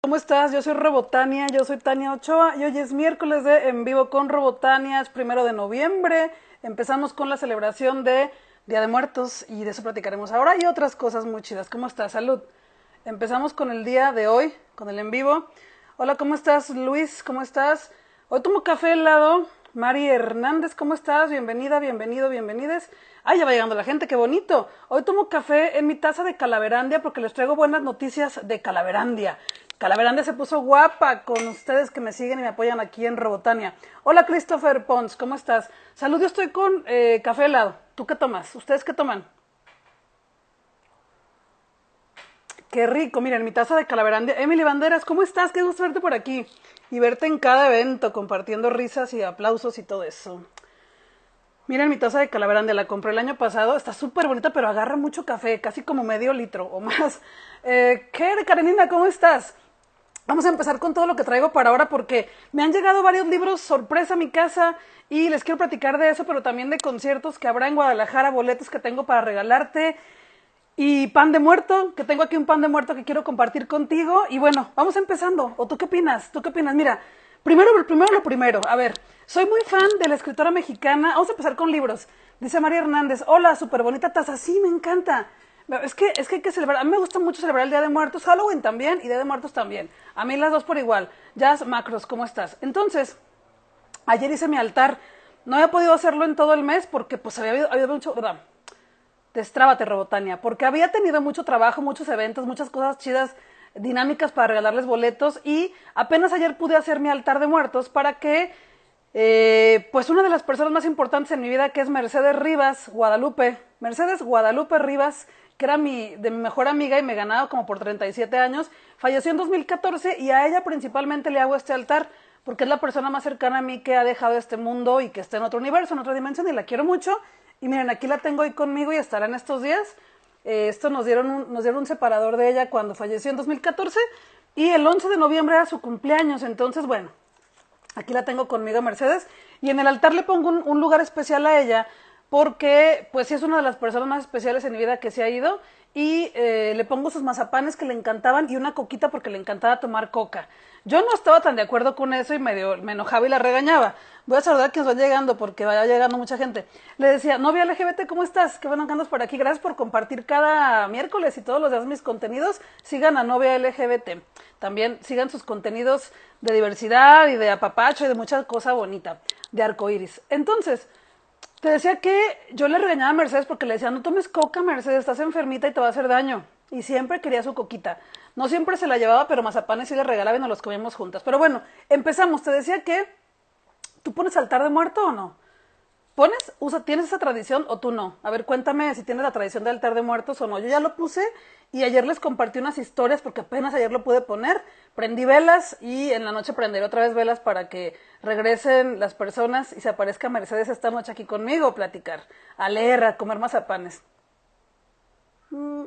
¿Cómo estás? Yo soy Robotania, yo soy Tania Ochoa y hoy es miércoles de En Vivo con Robotania, es primero de noviembre. Empezamos con la celebración de Día de Muertos y de eso platicaremos ahora y otras cosas muy chidas. ¿Cómo estás? Salud. Empezamos con el día de hoy, con el en vivo. Hola, ¿cómo estás, Luis? ¿Cómo estás? Hoy tomo café helado. Mari Hernández, ¿cómo estás? Bienvenida, bienvenido, bienvenides. Ay, ya va llegando la gente, qué bonito. Hoy tomo café en mi taza de Calaverandia porque les traigo buenas noticias de Calaverandia. Calaverandia se puso guapa con ustedes que me siguen y me apoyan aquí en Robotania. Hola Christopher Pons, ¿cómo estás? Salud, yo estoy con eh, café helado. ¿Tú qué tomas? ¿Ustedes qué toman? Qué rico, miren, mi taza de Calaverandia. Emily Banderas, ¿cómo estás? Qué gusto verte por aquí y verte en cada evento compartiendo risas y aplausos y todo eso. Miren mi taza de Calaverandia, la compré el año pasado, está súper bonita, pero agarra mucho café, casi como medio litro o más. Eh, ¿Qué, Karenina, cómo estás? Vamos a empezar con todo lo que traigo para ahora porque me han llegado varios libros sorpresa a mi casa y les quiero platicar de eso, pero también de conciertos que habrá en Guadalajara, boletos que tengo para regalarte y pan de muerto, que tengo aquí un pan de muerto que quiero compartir contigo. Y bueno, vamos empezando. ¿O tú qué opinas? ¿Tú qué opinas? Mira, primero, primero lo primero. A ver, soy muy fan de la escritora mexicana. Vamos a empezar con libros. Dice María Hernández, hola, súper bonita taza. Sí, me encanta. Es que, es que hay que celebrar. A mí me gusta mucho celebrar el Día de Muertos, Halloween también y Día de Muertos también. A mí las dos por igual. Jazz Macros, ¿cómo estás? Entonces, ayer hice mi altar. No había podido hacerlo en todo el mes porque pues había habido, mucho... ¿verdad? Destrábate, Robotania, porque había tenido mucho trabajo, muchos eventos, muchas cosas chidas, dinámicas para regalarles boletos y apenas ayer pude hacer mi altar de muertos para que, eh, pues una de las personas más importantes en mi vida, que es Mercedes Rivas Guadalupe, Mercedes Guadalupe Rivas, que era mi, de mi mejor amiga y me ganaba como por 37 años, falleció en 2014 y a ella principalmente le hago este altar porque es la persona más cercana a mí que ha dejado este mundo y que está en otro universo, en otra dimensión y la quiero mucho y miren, aquí la tengo hoy conmigo y estará en estos días. Eh, esto nos dieron, un, nos dieron un separador de ella cuando falleció en 2014 y el 11 de noviembre era su cumpleaños. Entonces, bueno, aquí la tengo conmigo Mercedes y en el altar le pongo un, un lugar especial a ella porque pues sí es una de las personas más especiales en mi vida que se ha ido y eh, le pongo sus mazapanes que le encantaban y una coquita porque le encantaba tomar coca. Yo no estaba tan de acuerdo con eso y medio, me enojaba y la regañaba. Voy a saludar a quienes van llegando porque vaya llegando mucha gente. Le decía, novia LGBT, ¿cómo estás? Qué bueno que andas por aquí. Gracias por compartir cada miércoles y todos los días mis contenidos. Sigan a novia LGBT. También sigan sus contenidos de diversidad y de apapacho y de mucha cosa bonita, de arcoiris. Entonces, te decía que yo le regañaba a Mercedes porque le decía, no tomes coca, Mercedes, estás enfermita y te va a hacer daño. Y siempre quería su coquita. No siempre se la llevaba, pero mazapanes sí le regalaba y nos los comíamos juntas. Pero bueno, empezamos. Te decía que, ¿tú pones altar de muerto o no? ¿Pones? ¿Tienes esa tradición o tú no? A ver, cuéntame si tienes la tradición de altar de muertos o no. Yo ya lo puse y ayer les compartí unas historias porque apenas ayer lo pude poner. Prendí velas y en la noche prenderé otra vez velas para que regresen las personas y se aparezca Mercedes esta noche aquí conmigo a platicar, a leer, a comer mazapanes. Mm.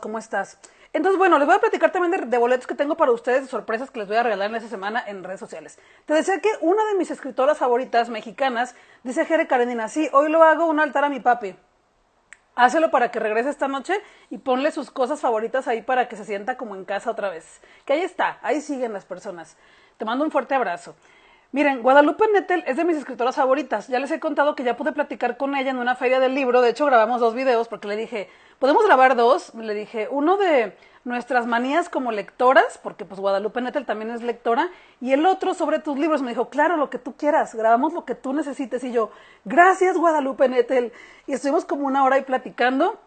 ¿cómo estás? Entonces, bueno, les voy a platicar también de, boletos que tengo para ustedes, de sorpresas que les voy a regalar en esta semana en redes sociales. Te decía que una de mis escritoras favoritas mexicanas, dice Jere Karenina, sí, hoy lo hago un altar a mi papi. Hácelo para que regrese esta noche y ponle sus cosas favoritas ahí para que se sienta como en casa otra vez. Que ahí está, ahí siguen las personas. Te mando un fuerte abrazo. Miren, Guadalupe Nettel es de mis escritoras favoritas. Ya les he contado que ya pude platicar con ella en una feria del libro. De hecho, grabamos dos videos porque le dije, ¿podemos grabar dos? Le dije, uno de nuestras manías como lectoras, porque pues Guadalupe Nettel también es lectora, y el otro sobre tus libros. Me dijo, claro, lo que tú quieras, grabamos lo que tú necesites. Y yo, gracias Guadalupe Nettel. Y estuvimos como una hora ahí platicando.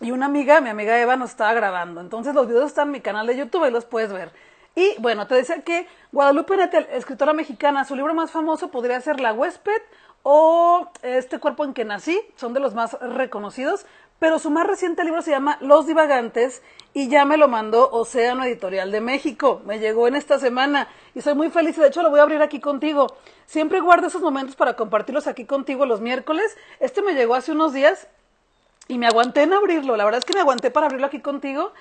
Y una amiga, mi amiga Eva, nos estaba grabando. Entonces los videos están en mi canal de YouTube y los puedes ver. Y bueno, te decía que Guadalupe Nettel, escritora mexicana, su libro más famoso podría ser La huésped o Este cuerpo en que nací, son de los más reconocidos, pero su más reciente libro se llama Los divagantes y ya me lo mandó Océano Editorial de México. Me llegó en esta semana y soy muy feliz. De hecho, lo voy a abrir aquí contigo. Siempre guardo esos momentos para compartirlos aquí contigo los miércoles. Este me llegó hace unos días y me aguanté en abrirlo. La verdad es que me aguanté para abrirlo aquí contigo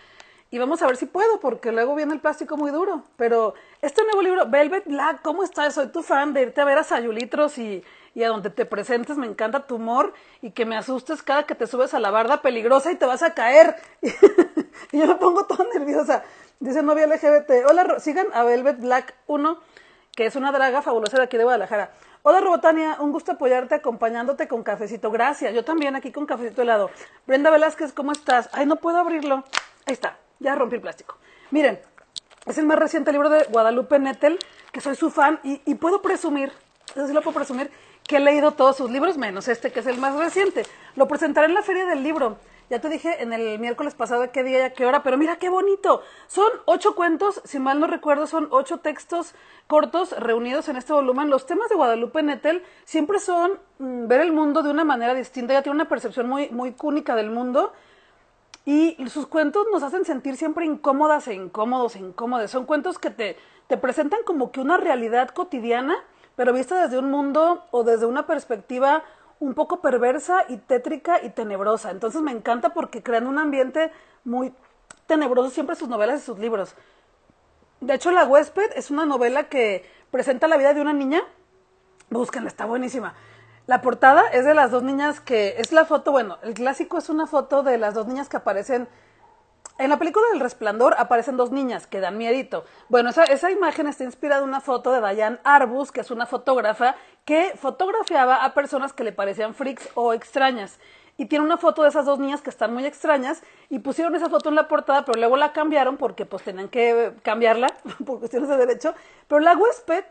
y vamos a ver si puedo, porque luego viene el plástico muy duro. Pero este nuevo libro, Velvet Black, ¿cómo estás? Soy tu fan de irte a ver a Sayulitros y, y a donde te presentes. Me encanta tu humor y que me asustes cada que te subes a la barda peligrosa y te vas a caer. y yo me pongo toda nerviosa. Dice novia LGBT. Hola, sigan a Velvet Black 1, que es una draga fabulosa de aquí de Guadalajara. Hola Robotania, un gusto apoyarte acompañándote con cafecito. Gracias, yo también aquí con cafecito helado. Brenda Velázquez, ¿cómo estás? Ay, no puedo abrirlo. Ahí está, ya rompí el plástico. Miren, es el más reciente libro de Guadalupe Nettel, que soy su fan y, y puedo presumir, eso sí lo puedo presumir, que he leído todos sus libros, menos este que es el más reciente. Lo presentaré en la Feria del Libro. Ya te dije en el miércoles pasado qué día y a qué hora, pero mira qué bonito. Son ocho cuentos, si mal no recuerdo, son ocho textos cortos reunidos en este volumen. Los temas de Guadalupe Nettel siempre son mm, ver el mundo de una manera distinta. Ella tiene una percepción muy, muy única del mundo. Y sus cuentos nos hacen sentir siempre incómodas e incómodos e incómodos. Son cuentos que te, te presentan como que una realidad cotidiana, pero vista desde un mundo o desde una perspectiva un poco perversa y tétrica y tenebrosa. Entonces me encanta porque crean un ambiente muy tenebroso siempre sus novelas y sus libros. De hecho, La huésped es una novela que presenta la vida de una niña. Búsquenla, está buenísima. La portada es de las dos niñas que es la foto, bueno, el clásico es una foto de las dos niñas que aparecen en la película del Resplandor aparecen dos niñas que dan miedito. Bueno, esa, esa imagen está inspirada en una foto de Diane Arbus, que es una fotógrafa que fotografiaba a personas que le parecían freaks o extrañas. Y tiene una foto de esas dos niñas que están muy extrañas y pusieron esa foto en la portada, pero luego la cambiaron porque pues tenían que cambiarla por cuestiones de derecho. Pero la huésped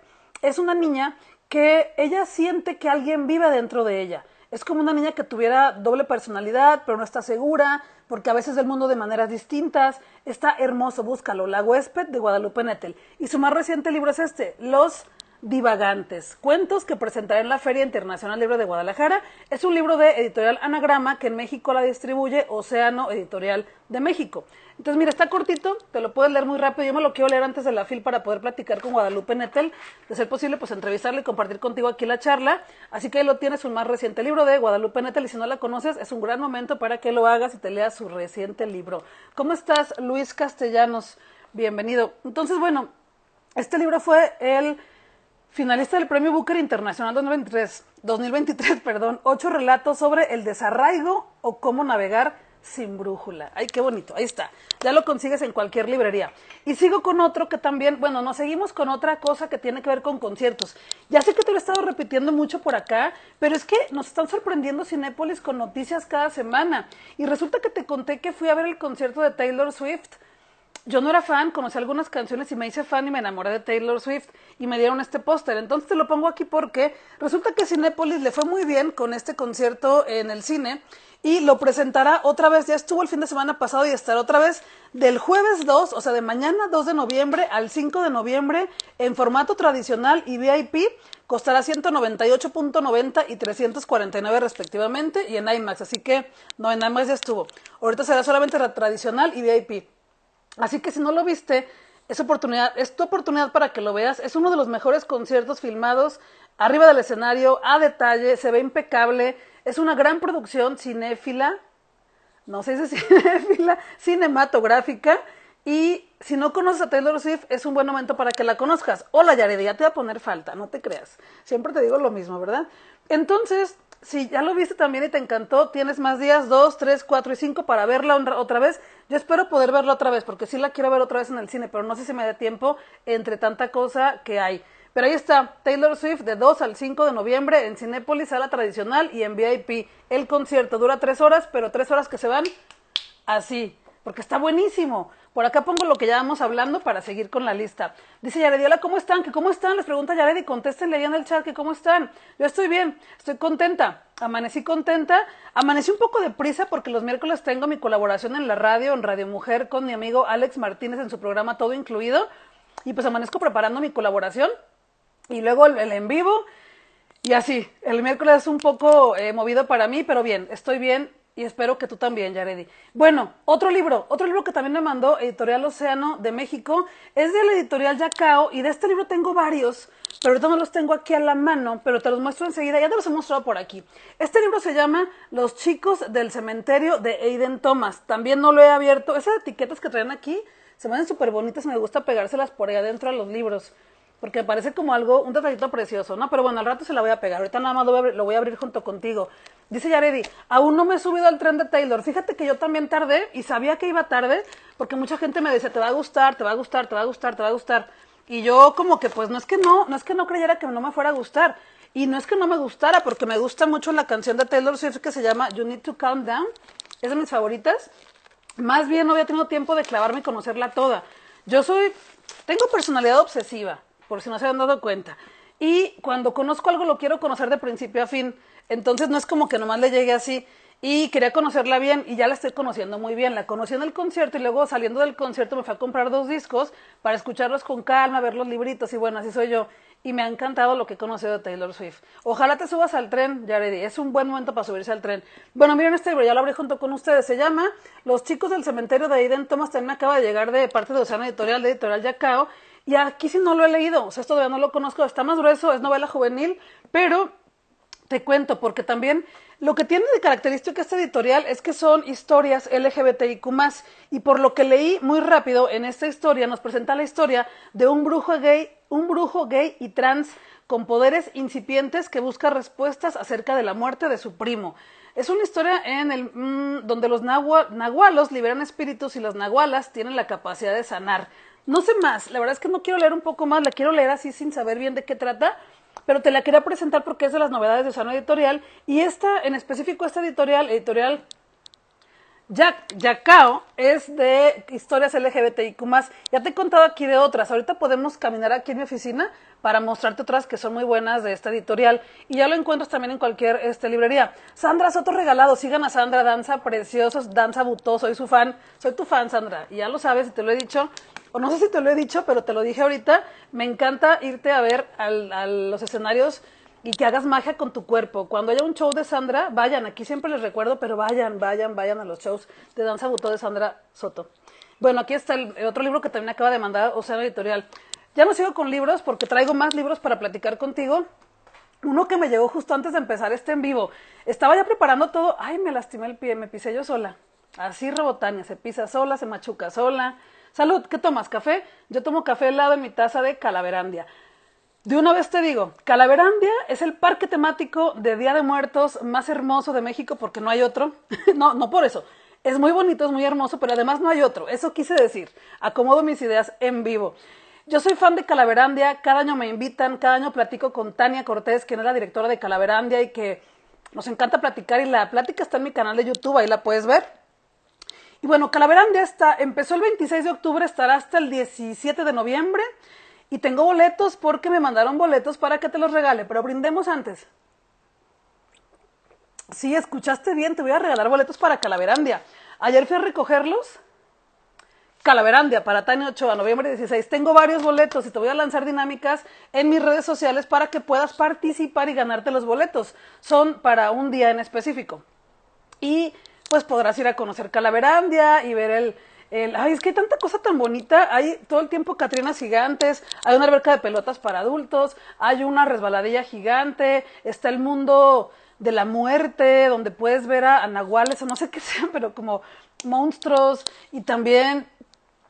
es una niña que ella siente que alguien vive dentro de ella. Es como una niña que tuviera doble personalidad, pero no está segura, porque a veces ve el mundo de maneras distintas. Está hermoso, búscalo. La huésped de Guadalupe Nettel. Y su más reciente libro es este, Los Divagantes, cuentos que presentará en la Feria Internacional Libro de Guadalajara. Es un libro de editorial Anagrama que en México la distribuye Océano Editorial de México. Entonces, mira, está cortito, te lo puedes leer muy rápido. Yo me lo quiero leer antes de la fil para poder platicar con Guadalupe Nettel. De ser posible, pues entrevistarle y compartir contigo aquí la charla. Así que ahí lo tienes, un más reciente libro de Guadalupe Nettel. Y si no la conoces, es un gran momento para que lo hagas y te leas su reciente libro. ¿Cómo estás, Luis Castellanos? Bienvenido. Entonces, bueno, este libro fue el finalista del Premio Booker Internacional 2023, 2023, perdón, ocho relatos sobre el desarraigo o cómo navegar sin brújula. Ay, qué bonito, ahí está. Ya lo consigues en cualquier librería. Y sigo con otro que también, bueno, nos seguimos con otra cosa que tiene que ver con conciertos. Ya sé que te lo he estado repitiendo mucho por acá, pero es que nos están sorprendiendo Cinépolis con noticias cada semana. Y resulta que te conté que fui a ver el concierto de Taylor Swift yo no era fan, conocí algunas canciones y me hice fan y me enamoré de Taylor Swift y me dieron este póster. Entonces te lo pongo aquí porque resulta que Cinépolis le fue muy bien con este concierto en el cine y lo presentará otra vez, ya estuvo el fin de semana pasado y estará otra vez del jueves 2, o sea, de mañana 2 de noviembre al 5 de noviembre en formato tradicional y VIP. Costará 198.90 y 349 respectivamente y en IMAX, así que no, en IMAX ya estuvo. Ahorita será solamente la tradicional y VIP. Así que si no lo viste, es oportunidad, es tu oportunidad para que lo veas. Es uno de los mejores conciertos filmados arriba del escenario, a detalle, se ve impecable. Es una gran producción cinéfila, no sé si cinéfila, cinematográfica. Y si no conoces a Taylor Swift, es un buen momento para que la conozcas. Hola, Yared, ya te va a poner falta, no te creas. Siempre te digo lo mismo, ¿verdad? Entonces, si ya lo viste también y te encantó, tienes más días, dos, tres, cuatro y cinco para verla otra vez. Yo espero poder verla otra vez, porque sí la quiero ver otra vez en el cine, pero no sé si me da tiempo entre tanta cosa que hay. Pero ahí está, Taylor Swift de 2 al 5 de noviembre en Cinépolis, sala tradicional y en VIP. El concierto dura tres horas, pero tres horas que se van así, porque está buenísimo. Por acá pongo lo que ya vamos hablando para seguir con la lista. Dice Yarediola, ¿cómo están? ¿Que cómo están? Les pregunta Yared y contéstenle ahí en el chat que cómo están. Yo estoy bien, estoy contenta. Amanecí contenta. Amanecí un poco de prisa porque los miércoles tengo mi colaboración en la radio, en Radio Mujer, con mi amigo Alex Martínez en su programa Todo Incluido. Y pues amanezco preparando mi colaboración. Y luego el, en vivo. Y así, el miércoles es un poco eh, movido para mí, pero bien, estoy bien, y espero que tú también, Yaredi. Bueno, otro libro, otro libro que también me mandó Editorial Océano de México, es de la editorial Yacao y de este libro tengo varios, pero ahorita no los tengo aquí a la mano, pero te los muestro enseguida, ya te los he mostrado por aquí. Este libro se llama Los chicos del cementerio de Aiden Thomas, también no lo he abierto, esas etiquetas que traen aquí se me ven súper bonitas, me gusta pegárselas por ahí adentro a los libros porque parece como algo, un detallito precioso, ¿no? Pero bueno, al rato se la voy a pegar, ahorita nada más lo voy a abrir junto contigo. Dice Yaredi, aún no me he subido al tren de Taylor. Fíjate que yo también tardé y sabía que iba tarde porque mucha gente me decía, te va a gustar, te va a gustar, te va a gustar, te va a gustar. Y yo como que pues no es que no, no es que no creyera que no me fuera a gustar. Y no es que no me gustara, porque me gusta mucho la canción de Taylor Swift que se llama You Need to Calm Down. Es de mis favoritas. Más bien no había tenido tiempo de clavarme y conocerla toda. Yo soy, tengo personalidad obsesiva, por si no se han dado cuenta. Y cuando conozco algo lo quiero conocer de principio a fin. Entonces no es como que nomás le llegue así. Y quería conocerla bien y ya la estoy conociendo muy bien. La conocí en el concierto y luego saliendo del concierto me fui a comprar dos discos para escucharlos con calma, ver los libritos y bueno, así soy yo. Y me ha encantado lo que he conocido de Taylor Swift. Ojalá te subas al tren, Yaredi. Es un buen momento para subirse al tren. Bueno, miren este libro, ya lo abrí junto con ustedes. Se llama Los chicos del cementerio de Aiden Thomas. También acaba de llegar de parte de Océano Editorial, de Editorial Yacao. Y aquí sí no lo he leído, o sea, esto todavía no lo conozco, está más grueso, es novela juvenil, pero te cuento, porque también lo que tiene de característica este editorial es que son historias LGBTIQ y por lo que leí muy rápido en esta historia nos presenta la historia de un brujo gay, un brujo gay y trans con poderes incipientes que busca respuestas acerca de la muerte de su primo. Es una historia en el mm, donde los nahualos liberan espíritus y las nahualas tienen la capacidad de sanar. No sé más, la verdad es que no quiero leer un poco más, la quiero leer así sin saber bien de qué trata, pero te la quería presentar porque es de las novedades de Sano Editorial y esta, en específico esta editorial, editorial Jack, Yacao, es de historias LGBTIQ+. Ya te he contado aquí de otras. Ahorita podemos caminar aquí en mi oficina para mostrarte otras que son muy buenas de esta editorial. Y ya lo encuentras también en cualquier este, librería. Sandra Soto Regalado. Sigan a Sandra, danza preciosos, danza butó. Soy su fan. Soy tu fan, Sandra. Y ya lo sabes te lo he dicho o no sé si te lo he dicho, pero te lo dije ahorita, me encanta irte a ver a los escenarios y que hagas magia con tu cuerpo. Cuando haya un show de Sandra, vayan, aquí siempre les recuerdo, pero vayan, vayan, vayan a los shows de Danza Butó de Sandra Soto. Bueno, aquí está el, otro libro que también acaba de mandar Océano Editorial. Ya no sigo con libros porque traigo más libros para platicar contigo. Uno que me llegó justo antes de empezar este en vivo. Estaba ya preparando todo. Ay, me lastimé el pie, me pisé yo sola. Así rebotania, se pisa sola, se machuca sola. Salud, ¿qué tomas? ¿Café? Yo tomo café helado en mi taza de Calaverandia. De una vez te digo, Calaverandia es el parque temático de Día de Muertos más hermoso de México porque no hay otro. no, no por eso. Es muy bonito, es muy hermoso, pero además no hay otro. Eso quise decir. Acomodo mis ideas en vivo. Yo soy fan de Calaverandia, cada año me invitan, cada año platico con Tania Cortés, quien es la directora de Calaverandia y que nos encanta platicar y la plática está en mi canal de YouTube, ahí la puedes ver. Y bueno, Calaverandia está, empezó el 26 de octubre, estará hasta el 17 de noviembre. Y tengo boletos porque me mandaron boletos para que te los regale, pero brindemos antes. Sí, escuchaste bien, te voy a regalar boletos para Calaverandia. Ayer fui a recogerlos. Calaverandia para Tania Ochoa, noviembre 16. Tengo varios boletos y te voy a lanzar dinámicas en mis redes sociales para que puedas participar y ganarte los boletos. Son para un día en específico. Y pues podrás ir a conocer Calaverandia y ver el, el, ay, es que hay tanta cosa tan bonita, hay todo el tiempo catrinas gigantes, hay una alberca de pelotas para adultos, hay una resbaladilla gigante, está el mundo de la muerte, donde puedes ver a, nahuales o no sé qué sean, pero como monstruos, y también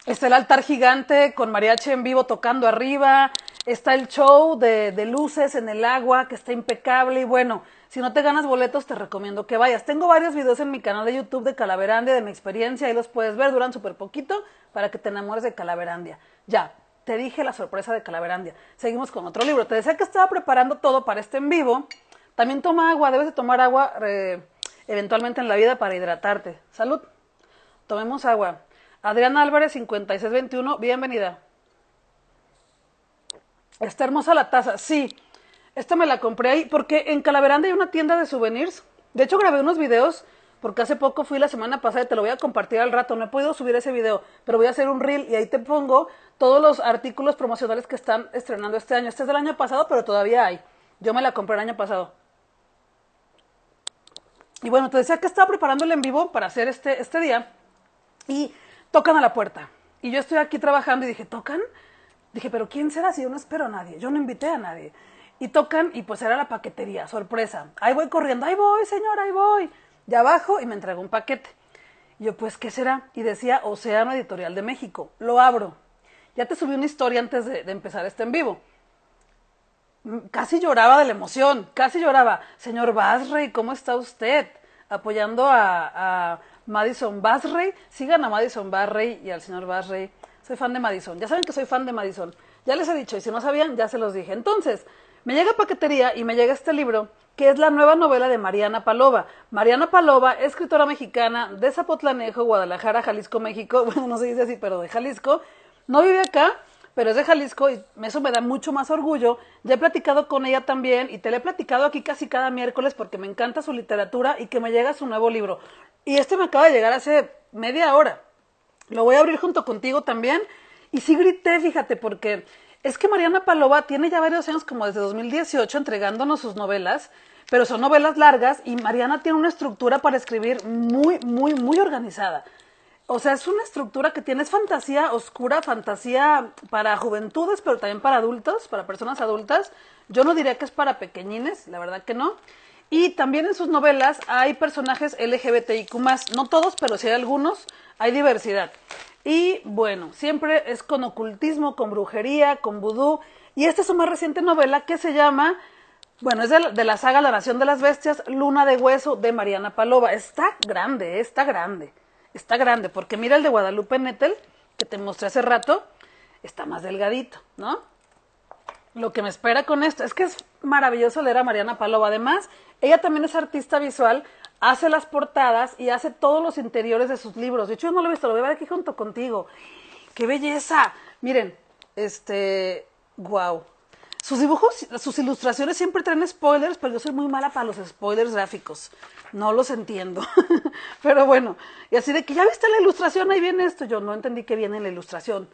está el altar gigante con mariachi en vivo tocando arriba, está el show de, de luces en el agua que está impecable, y bueno, si no te ganas boletos, te recomiendo que vayas. Tengo varios videos en mi canal de YouTube de Calaverandia, de mi experiencia, ahí los puedes ver, duran súper poquito para que te enamores de Calaverandia. Ya, te dije la sorpresa de Calaverandia. Seguimos con otro libro. Te decía que estaba preparando todo para este en vivo. También toma agua, debes de tomar agua eh, eventualmente en la vida para hidratarte. Salud. Tomemos agua. Adriana Álvarez, 5621, bienvenida. Está hermosa la taza, sí. Esta me la compré ahí porque en Calaveranda hay una tienda de souvenirs. De hecho, grabé unos videos porque hace poco fui la semana pasada y te lo voy a compartir al rato. No he podido subir ese video, pero voy a hacer un reel y ahí te pongo todos los artículos promocionales que están estrenando este año. Este es del año pasado, pero todavía hay. Yo me la compré el año pasado. Y bueno, te decía que estaba preparando el en vivo para hacer este, este día y tocan a la puerta. Y yo estoy aquí trabajando y dije, ¿tocan? Dije, pero ¿quién será si yo no espero a nadie? Yo no invité a nadie. Y tocan y pues era la paquetería, sorpresa. Ahí voy corriendo, ahí voy, señor, ahí voy. De abajo y me entregó un paquete. Y yo, pues, ¿qué será? Y decía Océano Editorial de México. Lo abro. Ya te subí una historia antes de, empezar este en vivo. casi lloraba de la emoción, casi lloraba. Señor Basrey, ¿cómo está usted? Apoyando a, a Madison Basrey. Sigan a Madison Basrey y al señor Basrey. Soy fan de Madison. Ya saben que soy fan de Madison. Ya les he dicho, y si no sabían, ya se los dije. Entonces, me llega paquetería y me llega este libro, que es la nueva novela de Mariana Palova. Mariana Palova, escritora mexicana de Zapotlanejo, Guadalajara, Jalisco, México. Bueno, no se dice así, pero de Jalisco. No vive acá, pero es de Jalisco y eso me da mucho más orgullo. Ya he platicado con ella también y te la he platicado aquí casi cada miércoles porque me encanta su literatura y que me llega su nuevo libro. Y este me acaba de llegar hace media hora. Lo voy a abrir junto contigo también. Y sí grité, fíjate, porque es que Mariana Palova tiene ya varios años, como desde 2018, entregándonos sus novelas, pero son novelas largas y Mariana tiene una estructura para escribir muy, muy, muy organizada. O sea, es una estructura que tiene, es fantasía oscura, fantasía para juventudes, pero también para adultos, para personas adultas. Yo no diría que es para pequeñines, la verdad que no. Y también en sus novelas hay personajes LGBTIQ, no todos, pero sí hay algunos, hay diversidad. Y bueno, siempre es con ocultismo, con brujería, con vudú. Y esta es su más reciente novela que se llama, bueno, es de la, saga La Nación de las Bestias, Luna de Hueso de Mariana Palova. Está grande, está grande está grande, porque mira el de Guadalupe Nettel, que te mostré hace rato, está más delgadito, ¿no? Lo que me espera con esto es que es maravilloso leer a Mariana Palova. Además, ella también es artista visual, hace las portadas y hace todos los interiores de sus libros. De hecho, yo no lo he visto, lo voy a ver aquí junto contigo. ¡Qué belleza! Miren, este, wow. Sus dibujos, sus ilustraciones siempre traen spoilers, pero yo soy muy mala para los spoilers gráficos. No los entiendo. pero bueno, y así de que ya viste la ilustración, ahí viene esto. Yo no entendí que viene en la ilustración.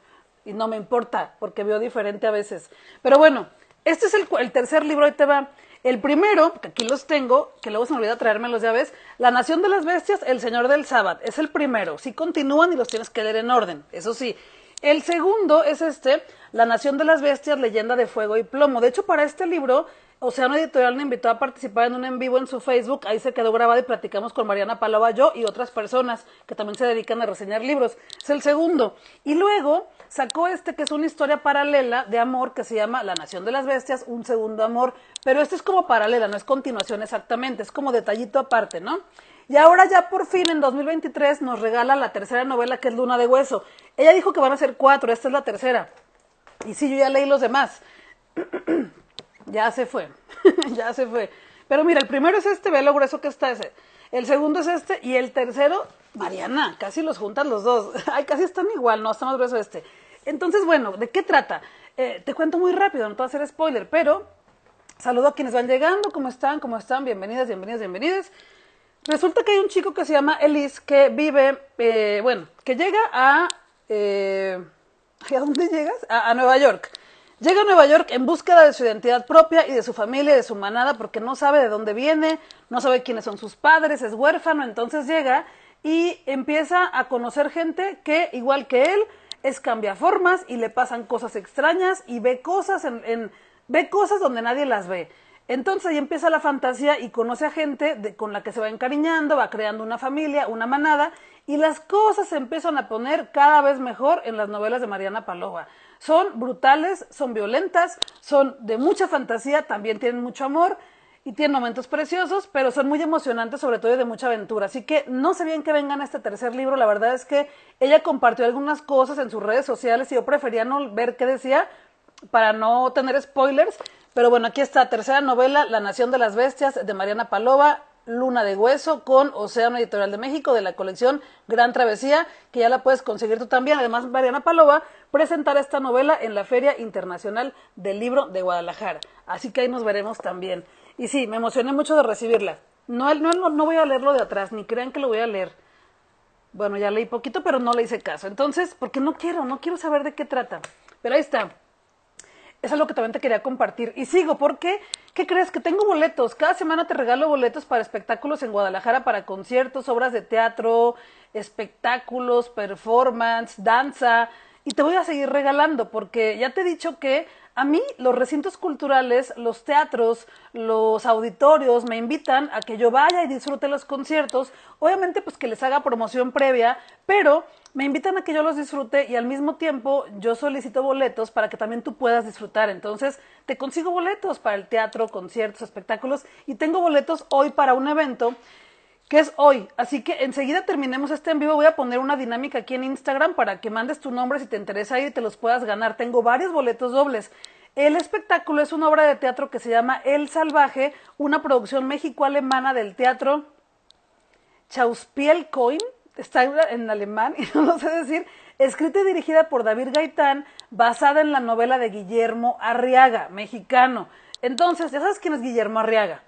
Y no me importa, porque veo diferente a veces. Pero bueno, este es el, el tercer libro, ahí te va. El primero, que aquí los tengo, que luego se me olvida traérmelos, ya ves, La Nación de las Bestias, El Señor del Sábado. Es el primero. Sí continúan y los tienes que leer en orden, eso sí. El segundo es este, La Nación de las Bestias, Leyenda de Fuego y Plomo. De hecho, para este libro, Océano Editorial me invitó a participar en un en vivo en su Facebook. Ahí se quedó grabado y platicamos con Mariana Palova, yo y otras personas que también se dedican a reseñar libros. Es el segundo. Y luego sacó este que es una historia paralela de amor que se llama La Nación de las Bestias, un segundo amor. Pero este es como paralela, no es continuación exactamente, es como detallito aparte, ¿no? Y ahora ya por fin en 2023 nos regala la tercera novela que es Luna de Hueso. Ella dijo que van a ser cuatro, esta es la tercera. Y sí, yo ya leí los demás. ya se fue, ya se fue. Pero mira, el primero es este, ve lo grueso que está ese. El segundo es este y el tercero, Mariana, casi los juntan los dos. Ay, casi están igual, no, está más grueso este. Entonces, bueno, ¿de qué trata? Eh, te cuento muy rápido, no te voy a hacer spoiler, pero saludo a quienes van llegando, ¿cómo están? ¿Cómo están? Bienvenidas, bienvenidas, bienvenidas. Resulta que hay un chico que se llama Elise que vive, eh, bueno, que llega a... Eh, ¿A dónde llegas? A, Nueva York. Llega a Nueva York en búsqueda de su identidad propia y de su familia y de su manada porque no sabe de dónde viene, no sabe quiénes son sus padres, es huérfano, entonces llega y empieza a conocer gente que, igual que él, es cambiaformas y le pasan cosas extrañas y ve cosas en ve cosas donde nadie las ve. Entonces ahí empieza la fantasía y conoce a gente con la que se va encariñando, va creando una familia, una manada, y las cosas se empiezan a poner cada vez mejor en las novelas de Mariana Palova. Son brutales, son violentas, son de mucha fantasía, también tienen mucho amor y tienen momentos preciosos, pero son muy emocionantes, sobre todo y de mucha aventura. Así que no sé bien que vengan a este tercer libro, la verdad es que ella compartió algunas cosas en sus redes sociales y yo prefería no ver qué decía para no tener spoilers, pero bueno, aquí está, tercera novela, La Nación de las Bestias, de Mariana Palova, Luna de Hueso, con Océano Editorial de México, de la colección Gran Travesía, que ya la puedes conseguir tú también. Además, Mariana Palova presentará esta novela en la Feria Internacional del Libro de Guadalajara. Así que ahí nos veremos también. Y sí, me emocioné mucho de recibirla. No, no, no voy a leerlo de atrás, ni crean que lo voy a leer. Bueno, ya leí poquito, pero no le hice caso. Entonces, porque no quiero, no quiero saber de qué trata. Pero ahí está. Eso es lo que también te quería compartir. Y sigo, porque, ¿qué crees? Que tengo boletos. Cada semana te regalo boletos para espectáculos en Guadalajara, para conciertos, obras de teatro, espectáculos, performance, danza. Y te voy a seguir regalando, porque ya te he dicho que a mí los recintos culturales, los teatros, los auditorios me invitan a que yo vaya y disfrute los conciertos. Obviamente pues que les haga promoción previa, pero me invitan a que yo los disfrute y al mismo tiempo yo solicito boletos para que también tú puedas disfrutar. Entonces, te consigo boletos para el teatro, conciertos, espectáculos y tengo boletos hoy para un evento que es hoy. Así que enseguida terminemos este en vivo. Voy a poner una dinámica aquí en Instagram para que mandes tu nombre si te interesa ir y te los puedas ganar. Tengo varios boletos dobles. El espectáculo es una obra de teatro que se llama El Salvaje, una producción mexico-alemana del teatro Chauspielcoin está en alemán y no lo sé decir, escrita y dirigida por David Gaitán, basada en la novela de Guillermo Arriaga, mexicano. Entonces, ya sabes quién es Guillermo Arriaga.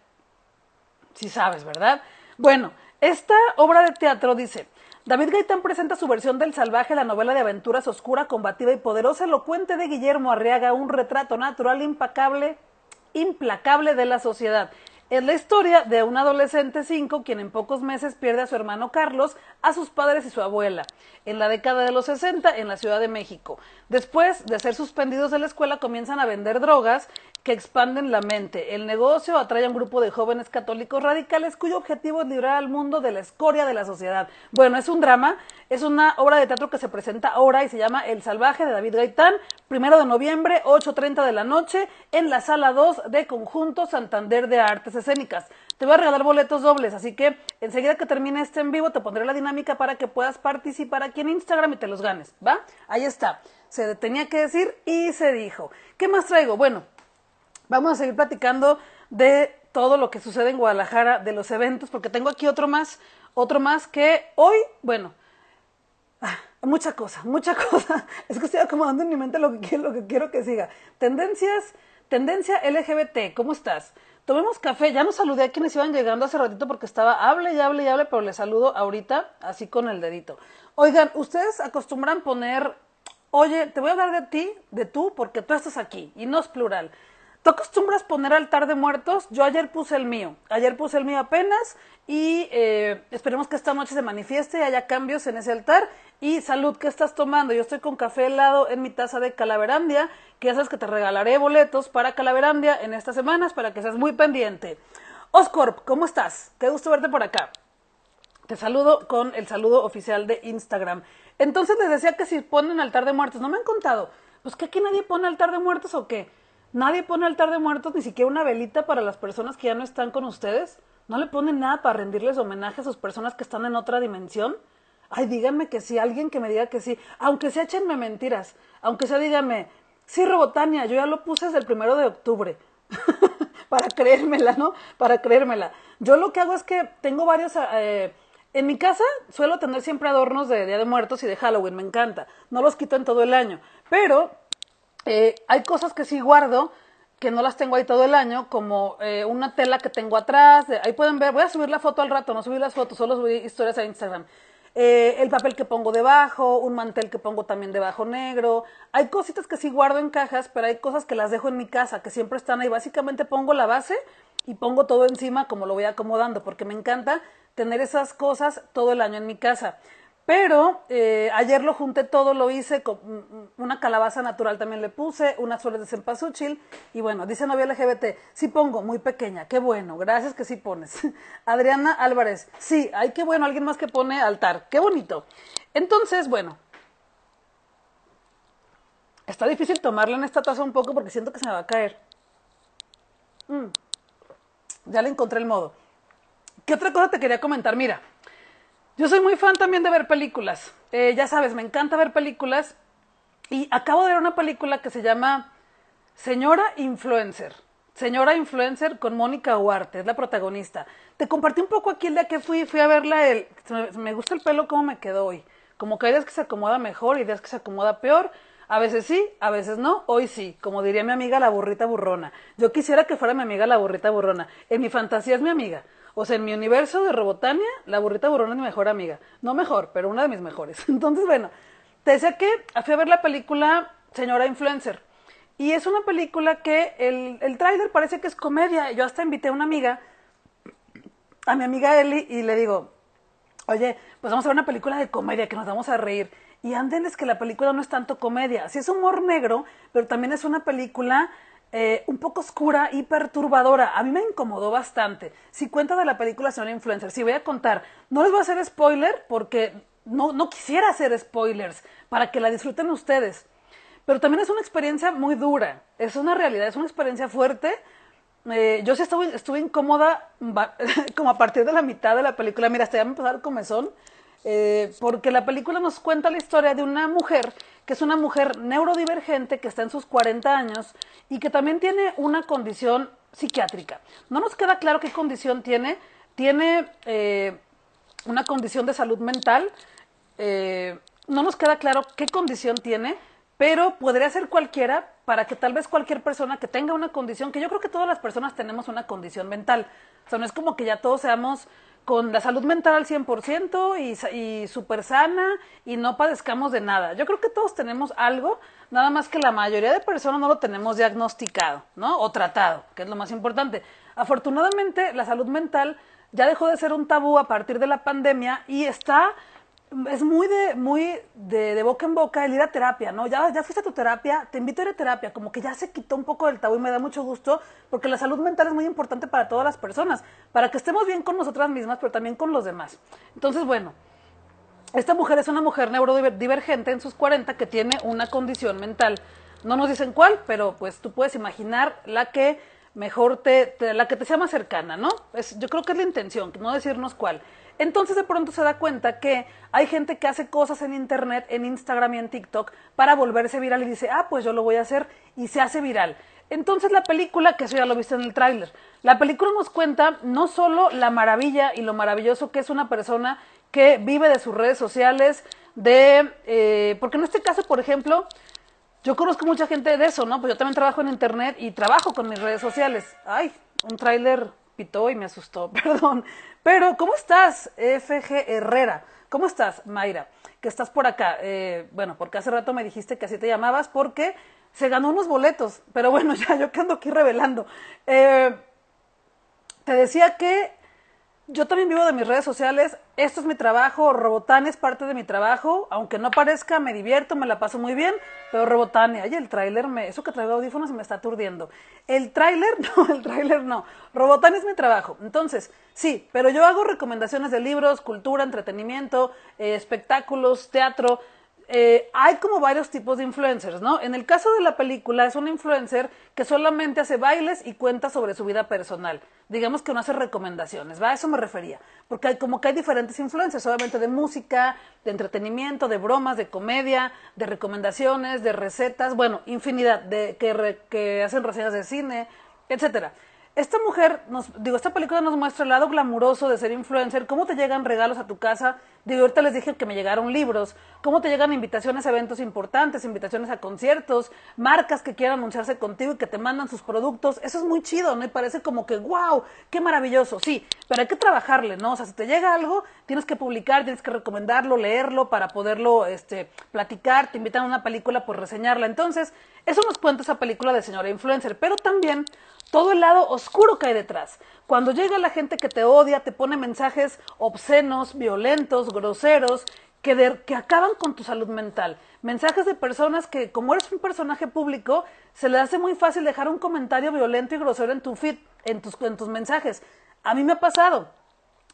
Sí sabes, ¿verdad? Bueno, esta obra de teatro dice, David Gaitán presenta su versión del salvaje, la novela de aventuras oscura, combativa y poderosa, elocuente de Guillermo Arriaga, un retrato natural, impacable, implacable de la sociedad. Es la historia de un adolescente 5 quien en pocos meses pierde a su hermano Carlos, a sus padres y su abuela, en la década de los 60 en la Ciudad de México. Después de ser suspendidos de la escuela comienzan a vender drogas que expanden la mente. El negocio atrae a un grupo de jóvenes católicos radicales cuyo objetivo es librar al mundo de la escoria de la sociedad. Bueno, es un drama, es una obra de teatro que se presenta ahora y se llama El Salvaje de David Gaitán, primero de noviembre, 8.30 de la noche, en la sala 2 de Conjunto Santander de Artes Escénicas. Te voy a regalar boletos dobles, así que enseguida que termine este en vivo te pondré la dinámica para que puedas participar aquí en Instagram y te los ganes, ¿va? Ahí está. Se tenía que decir y se dijo. ¿Qué más traigo? Bueno, Vamos a seguir platicando de todo lo que sucede en Guadalajara, de los eventos, porque tengo aquí otro más, otro más que hoy, bueno, ah, mucha cosa, mucha cosa. Es que estoy acomodando en mi mente lo que lo que quiero que siga. Tendencias, tendencia LGBT, ¿cómo estás? Tomemos café, ya no saludé a quienes iban llegando hace ratito porque estaba hable y hable y hable, pero les saludo ahorita así con el dedito. Oigan, ustedes acostumbran poner, oye, te voy a hablar de ti, de tú, porque tú estás aquí, y no es plural. ¿Tú acostumbras poner altar de muertos? Yo ayer puse el mío. Ayer puse el mío apenas y eh, esperemos que esta noche se manifieste y haya cambios en ese altar. Y salud, ¿qué estás tomando? Yo estoy con café helado en mi taza de calaverandia, que ya sabes que te regalaré boletos para calaverandia en estas semanas para que seas muy pendiente. Oscorp, ¿cómo estás? Qué gusto verte por acá. Te saludo con el saludo oficial de Instagram. Entonces les decía que si ponen altar de muertos, no me han contado. Pues que aquí nadie pone altar de muertos o qué? Nadie pone altar de muertos, ni siquiera una velita para las personas que ya no están con ustedes. No le ponen nada para rendirles homenaje a sus personas que están en otra dimensión. Ay, díganme que sí, alguien que me diga que sí. Aunque sea échenme mentiras. Aunque sea díganme, sí, Robotania, yo ya lo puse desde el primero de octubre. para creérmela, ¿no? Para creérmela. Yo lo que hago es que tengo varios... Eh, en mi casa suelo tener siempre adornos de Día de Muertos y de Halloween, me encanta. No los quito en todo el año. Pero eh, hay cosas que sí guardo, que no las tengo ahí todo el año, como eh, una tela que tengo atrás. ahí pueden ver, voy a subir la foto al rato, no subir las fotos, solo subí historias a Instagram. Eh, el papel que pongo debajo, un mantel que pongo también debajo negro. Hay cositas que sí guardo en cajas, pero hay cosas que las dejo en mi casa, que siempre están ahí. Básicamente pongo la base y pongo todo encima como lo voy acomodando, porque me encanta tener esas cosas todo el año en mi casa. Pero eh, ayer lo junté todo, lo hice con una calabaza natural también le puse, unas flores de cempasúchil y bueno, dice novia LGBT, sí pongo, muy pequeña, qué bueno, gracias que sí pones. Adriana Álvarez, sí, ay, qué bueno, alguien más que pone altar, qué bonito. Entonces, bueno, está difícil tomarle en esta taza un poco porque siento que se me va a caer. Mm, ya le encontré el modo. ¿Qué otra cosa te quería comentar? Mira, yo soy muy fan también de ver películas. Eh, ya sabes, me encanta ver películas. Y acabo de ver una película que se llama Señora Influencer. Señora Influencer con Mónica Huarte, es la protagonista. Te compartí un poco aquí el día que fui, fui a verla. El, me gusta el pelo cómo me quedó hoy. Como que hay días que se acomoda mejor y días que se acomoda peor. A veces sí, a veces no, hoy sí, como diría mi amiga la burrita burrona. Yo quisiera que fuera mi amiga la burrita burrona. En mi fantasía es mi amiga. O sea, en mi universo de Robotania, la burrita burrona es mi mejor amiga. No mejor, pero una de mis mejores. Entonces, bueno, te decía que fui a ver la película Señora Influencer. Y es una película que el, el parece que es comedia. Yo hasta invité a una amiga, a mi amiga Eli, y le digo, oye, pues vamos a ver una película de comedia que nos vamos a reír. Y anden es que la película no es tanto comedia, sí es humor negro, pero también es una película eh, un poco oscura y perturbadora. A mí me incomodó bastante. Si cuento de la película Señora Influencer, si voy a contar, no les voy a hacer spoiler porque no, no quisiera hacer spoilers para que la disfruten ustedes. Pero también es una experiencia muy dura, es una realidad, es una experiencia fuerte. Eh, yo sí estuve, estuve incómoda como a partir de la mitad de la película. Mira, hasta ya me empezó dar comezón. Eh, porque la película nos cuenta la historia de una mujer que es una mujer neurodivergente que está en sus 40 años y que también tiene una condición psiquiátrica. No nos queda claro qué condición tiene. Tiene eh, una condición de salud mental. no nos queda claro qué condición tiene, pero podría ser cualquiera para que tal vez cualquier persona que tenga una condición, que yo creo que todas las personas tenemos una condición mental, o sea, no es como que ya todos seamos con la salud mental al 100% y, y súper sana y no padezcamos de nada. Yo creo que todos tenemos algo, nada más que la mayoría de personas no lo tenemos diagnosticado, ¿no? O tratado, que es lo más importante. Afortunadamente, la salud mental ya dejó de ser un tabú a partir de la pandemia y está es muy de, muy de, boca en boca el ir a terapia, ¿no? Ya, ya fuiste a tu terapia, te invito a ir a terapia, como que ya se quitó un poco del tabú y me da mucho gusto, porque la salud mental es muy importante para todas las personas, para que estemos bien con nosotras mismas, pero también con los demás. Entonces, bueno, esta mujer es una mujer neurodivergente en sus 40 que tiene una condición mental. No nos dicen cuál, pero pues tú puedes imaginar la que mejor te, la que te sea más cercana, ¿no? Es, yo creo que es la intención, no decirnos cuál. Entonces de pronto se da cuenta que hay gente que hace cosas en Internet, en Instagram y en TikTok para volverse viral y dice, ah, pues yo lo voy a hacer y se hace viral. Entonces la película, que eso ya lo viste en el tráiler, la película nos cuenta no solo la maravilla y lo maravilloso que es una persona que vive de sus redes sociales, de, eh, porque en este caso, por ejemplo, yo conozco mucha gente de eso, ¿no? Pues yo también trabajo en Internet y trabajo con mis redes sociales. Ay, un tráiler pitó y me asustó, perdón. Pero, ¿cómo estás, FG Herrera? ¿Cómo estás, Mayra? Que estás por acá. Eh, bueno, porque hace rato me dijiste que así te llamabas porque se ganó unos boletos. Pero bueno, ya yo que ando aquí revelando. Eh, te decía que yo también vivo de mis redes sociales, esto es mi trabajo, Robotán es parte de mi trabajo, aunque no parezca, me divierto, me la paso muy bien, pero Robotán, ay, el tráiler, me, eso que traigo audífonos me está aturdiendo. El tráiler, no, el tráiler no, Robotán es mi trabajo. Entonces, sí, pero yo hago recomendaciones de libros, cultura, entretenimiento, eh, espectáculos, teatro, eh, hay como varios tipos de influencers, ¿no? En el caso de la película es un influencer que solamente hace bailes y cuenta sobre su vida personal. Digamos que no hace recomendaciones, ¿va? A eso me refería. Porque hay como que hay diferentes influencers, obviamente de música, de entretenimiento, de bromas, de comedia, de recomendaciones, de recetas, bueno, infinidad, de que, que hacen reseñas de cine, etcétera. Esta mujer, nos, digo, esta película nos muestra el lado glamuroso de ser influencer, cómo te llegan regalos a tu casa. Digo, ahorita les dije que me llegaron libros, cómo te llegan invitaciones a eventos importantes, invitaciones a conciertos, marcas que quieran anunciarse contigo y que te mandan sus productos. Eso es muy chido, ¿no? Y parece como que, wow, qué maravilloso. Sí, pero hay que trabajarle, ¿no? O sea, si te llega algo, tienes que publicar, tienes que recomendarlo, leerlo para poderlo este, platicar, te invitan a una película por reseñarla. Entonces, eso nos cuenta esa película de señora influencer, pero también todo el lado oscuro que hay detrás. Cuando llega la gente que te odia, te pone mensajes obscenos, violentos, groseros, que, que acaban con tu salud mental. Mensajes de personas que, como eres un personaje público, se le hace muy fácil dejar un comentario violento y grosero en tu feed, en tus, en tus mensajes. A mí me ha pasado.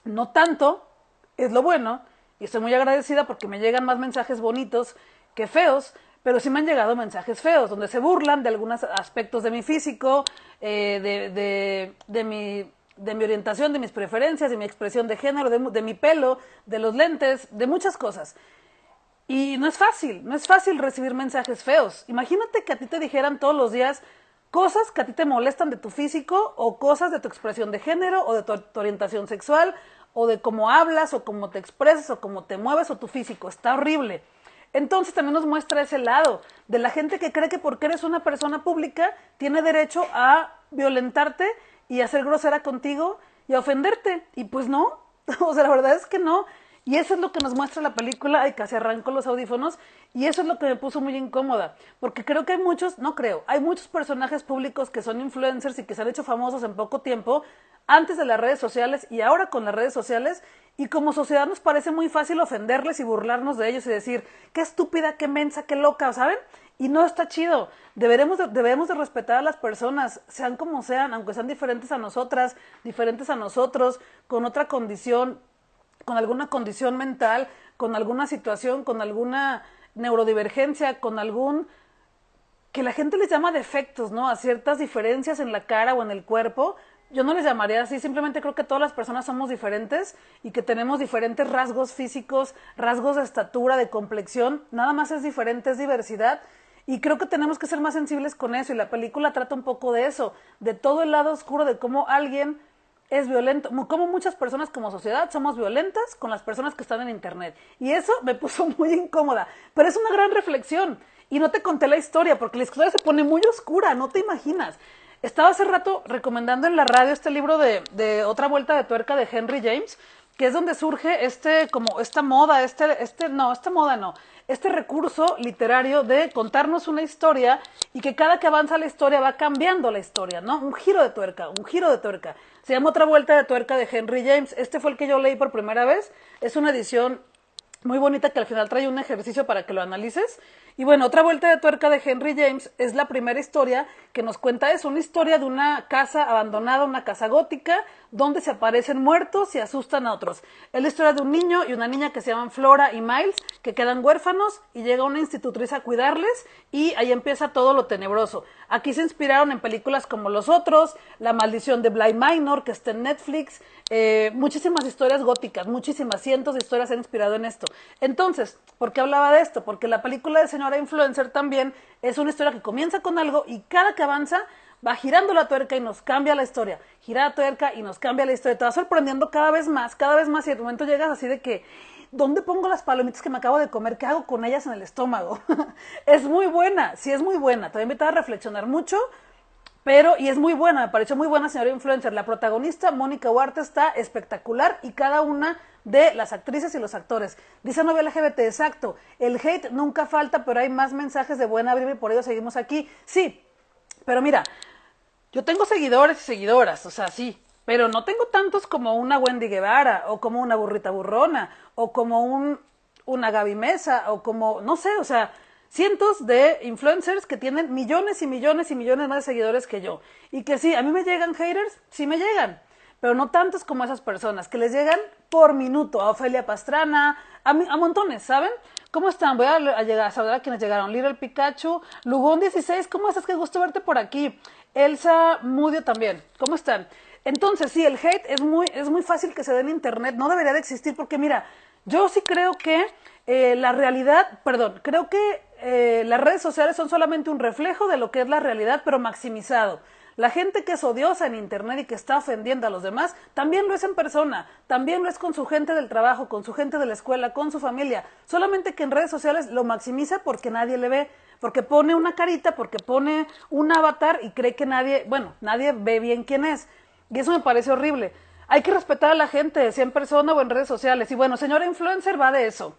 No tanto, es lo bueno, y estoy muy agradecida porque me llegan más mensajes bonitos que feos, pero sí me han llegado mensajes feos, donde se burlan de algunos aspectos de mi físico, eh, de, de, mi, de mi orientación, de mis preferencias, de mi expresión de género, de, mi pelo, de los lentes, de muchas cosas. Y no es fácil, no es fácil recibir mensajes feos. Imagínate que a ti te dijeran todos los días cosas que a ti te molestan de tu físico o cosas de tu expresión de género o de tu, orientación sexual o de cómo hablas o cómo te expresas o cómo te mueves o tu físico. Está horrible. Entonces también nos muestra ese lado de la gente que cree que porque eres una persona pública tiene derecho a violentarte y a ser grosera contigo y a ofenderte. Y pues no, o sea, la verdad es que no. Y eso es lo que nos muestra la película, ay, casi arranco los audífonos, y eso es lo que me puso muy incómoda, porque creo que hay muchos, no creo, hay muchos personajes públicos que son influencers y que se han hecho famosos en poco tiempo, antes de las redes sociales y ahora con las redes sociales, y como sociedad nos parece muy fácil ofenderles y burlarnos de ellos y decir, qué estúpida, qué mensa, qué loca, ¿saben? Y no está chido. Deberemos de, debemos de respetar a las personas, sean como sean, aunque sean diferentes a nosotras, diferentes a nosotros, con otra condición con alguna condición mental, con alguna situación, con alguna neurodivergencia, con algún que la gente les llama defectos, ¿no? A ciertas diferencias en la cara o en el cuerpo. Yo no les llamaría así, simplemente creo que todas las personas somos diferentes y que tenemos diferentes rasgos físicos, rasgos de estatura, de complexión, nada más es diferente, es diversidad y creo que tenemos que ser más sensibles con eso y la película trata un poco de eso, de todo el lado oscuro de cómo alguien es violento, como muchas personas como sociedad somos violentas con las personas que están en Internet. Y eso me puso muy incómoda, pero es una gran reflexión. Y no te conté la historia, porque la historia se pone muy oscura, no te imaginas. Estaba hace rato recomendando en la radio este libro de, de Otra Vuelta de Tuerca de Henry James, que es donde surge este, como esta moda, este, este, no, esta moda no, este recurso literario de contarnos una historia y que cada que avanza la historia va cambiando la historia, ¿no? Un giro de tuerca, un giro de tuerca. Se llama Otra Vuelta de Tuerca de Henry James. Este fue el que yo leí por primera vez. Es una edición muy bonita que al final trae un ejercicio para que lo analices. Y bueno, otra vuelta de tuerca de Henry James es la primera historia que nos cuenta es una historia de una casa abandonada, una casa gótica, donde se aparecen muertos y asustan a otros. Es la historia de un niño y una niña que se llaman Flora y Miles, que quedan huérfanos y llega una institutriz a cuidarles y ahí empieza todo lo tenebroso. Aquí se inspiraron en películas como Los Otros, La Maldición de Bly Minor, que está en Netflix, eh, muchísimas historias góticas, muchísimas, cientos de historias han inspirado en esto. Entonces, ¿por qué hablaba de esto? Porque la película de Señora Influencer también es una historia que comienza con algo y cada que avanza va girando la tuerca y nos cambia la historia. Gira la tuerca y nos cambia la historia. Te va sorprendiendo cada vez más, cada vez más y de momento llegas así de que, ¿dónde pongo las palomitas que me acabo de comer? ¿Qué hago con ellas en el estómago? es muy buena, sí es muy buena. Te voy a invitar a reflexionar mucho pero, y es muy buena, me pareció muy buena señora influencer. La protagonista, Mónica Huarte, está espectacular y cada una de las actrices y los actores. Dice novia LGBT, exacto. El hate nunca falta, pero hay más mensajes de buena vibra y por ello seguimos aquí. Sí, pero mira, yo tengo seguidores y seguidoras, o sea, sí, pero no tengo tantos como una Wendy Guevara, o como una burrita burrona, o como un, una Gaby Mesa, o como, no sé, o sea, cientos de influencers que tienen millones y millones y millones más de seguidores que yo. Y que sí, a mí me llegan haters, sí me llegan, pero no tantos como esas personas, que les llegan por minuto, a Ofelia Pastrana, a, a montones, ¿saben? ¿Cómo están? Voy a, llegar a saludar a quienes llegaron. Little Pikachu, Lugón 16, ¿cómo estás? Qué gusto verte por aquí. Elsa Mudio también, ¿cómo están? Entonces, sí, el hate es muy, es muy fácil que se dé en Internet, no debería de existir porque mira, yo sí creo que eh, la realidad, perdón, creo que eh, las redes sociales son solamente un reflejo de lo que es la realidad, pero maximizado. La gente que es odiosa en Internet y que está ofendiendo a los demás, también lo es en persona, también lo es con su gente del trabajo, con su gente de la escuela, con su familia. Solamente que en redes sociales lo maximiza porque nadie le ve, porque pone una carita, porque pone un avatar y cree que nadie, bueno, nadie ve bien quién es. Y eso me parece horrible. Hay que respetar a la gente, sea en persona o en redes sociales. Y bueno, señora influencer va de eso.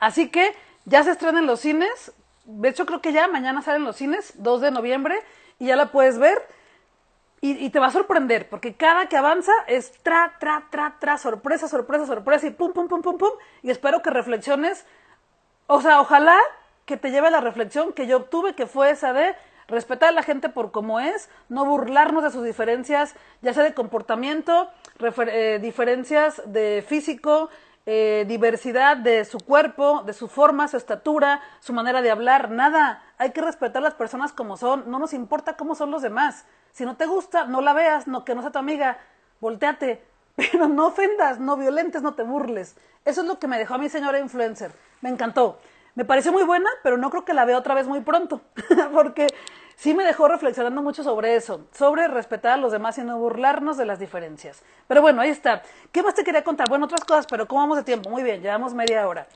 Así que ya se estrenan los cines. De hecho, creo que ya mañana salen los cines, 2 de noviembre, y ya la puedes ver. Y, te va a sorprender, porque cada que avanza es tra, tra, tra, tra, sorpresa, sorpresa, sorpresa, y pum, pum, pum, pum, pum. Y espero que reflexiones. O sea, ojalá que te lleve la reflexión que yo obtuve, que fue esa de respetar a la gente por cómo es, no burlarnos de sus diferencias, ya sea de comportamiento, eh, diferencias de físico, eh, diversidad de su cuerpo, de su forma, su estatura, su manera de hablar, nada. Hay que respetar a las personas como son, no nos importa cómo son los demás. Si no te gusta, no la veas, no que no sea tu amiga, volteate, pero no ofendas, no violentes, no te burles. Eso es lo que me dejó a mi señora influencer. Me encantó. Me pareció muy buena, pero no creo que la vea otra vez muy pronto, porque sí me dejó reflexionando mucho sobre eso, sobre respetar a los demás y no burlarnos de las diferencias. Pero bueno, ahí está. ¿Qué más te quería contar? Bueno, otras cosas, pero ¿cómo vamos de tiempo? Muy bien, llevamos media hora.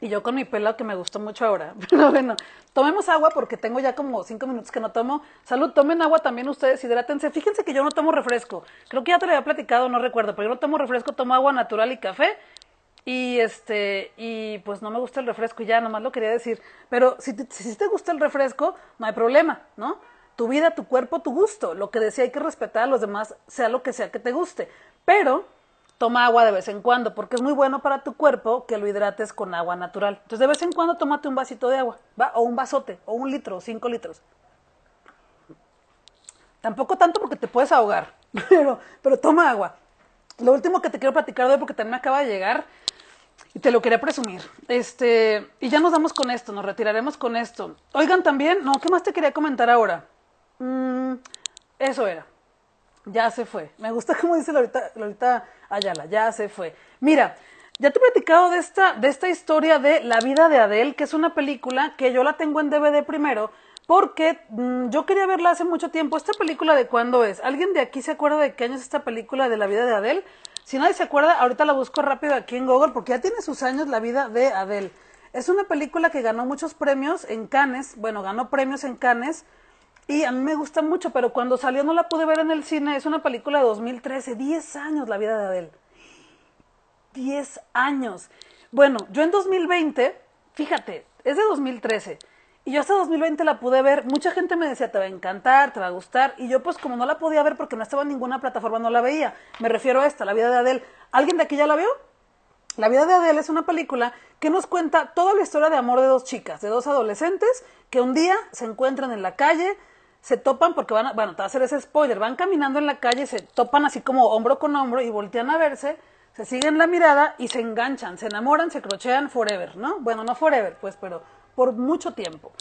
Y yo con mi pelo que me gustó mucho ahora. Pero bueno, tomemos agua porque tengo ya como cinco minutos que no tomo. Salud, tomen agua también ustedes, hidrátense. Fíjense que yo no tomo refresco. Creo que ya te lo había platicado, no recuerdo, pero yo no tomo refresco, tomo agua natural y café y este, y pues no me gusta el refresco y ya, nomás lo quería decir. Pero si si te gusta el refresco, no hay problema, ¿no? Tu vida, tu cuerpo, tu gusto. Lo que decía hay que respetar a los demás, sea lo que sea que te guste. Pero toma agua de vez en cuando, porque es muy bueno para tu cuerpo que lo hidrates con agua natural. Entonces, de vez en cuando tómate un vasito de agua, ¿va? O un vasote, o un litro, o cinco litros. Tampoco tanto porque te puedes ahogar, pero, pero toma agua. lo último que te quiero platicar hoy, porque también me acaba de llegar, y te lo quería presumir. Este, y ya nos damos con esto, nos retiraremos con esto. Oigan también, no, ¿qué más te quería comentar ahora? Mm, eso era. Ya se fue. Me gusta como dice Lolita, Lolita Ayala, ya se fue. Mira, ya te he platicado de esta, de esta historia de La vida de Adele, que es una película que yo la tengo en DVD primero, porque mm, yo quería verla hace mucho tiempo. ¿Esta película de cuándo es? ¿Alguien de aquí se acuerda de qué año es esta película de La vida de Adele? Si nadie se acuerda, ahorita la busco rápido aquí en Google porque ya tiene sus años La vida de Adele. Es una película que ganó muchos premios en Cannes, bueno, ganó premios en Cannes y a mí me gusta mucho, pero cuando salió no la pude ver en el cine. Es una película de 2013, 10 años La vida de Adele. 10 años. Bueno, yo en 2020, fíjate, es de 2013. Y yo hasta 2020 la pude ver. Mucha gente me decía, te va a encantar, te va a gustar. Y yo, pues, como no la podía ver porque no estaba en ninguna plataforma, no la veía. Me refiero a esta, La vida de Adele. ¿Alguien de aquí ya la vio? La vida de Adele es una película que nos cuenta toda la historia de amor de dos chicas, de dos adolescentes que un día se encuentran en la calle, se topan porque van a, bueno, te voy a hacer ese spoiler, van caminando en la calle, se topan así como hombro con hombro y voltean a verse se siguen la mirada y se enganchan, se enamoran, se crochean forever, ¿no? Bueno, no forever, pues, pero por mucho tiempo.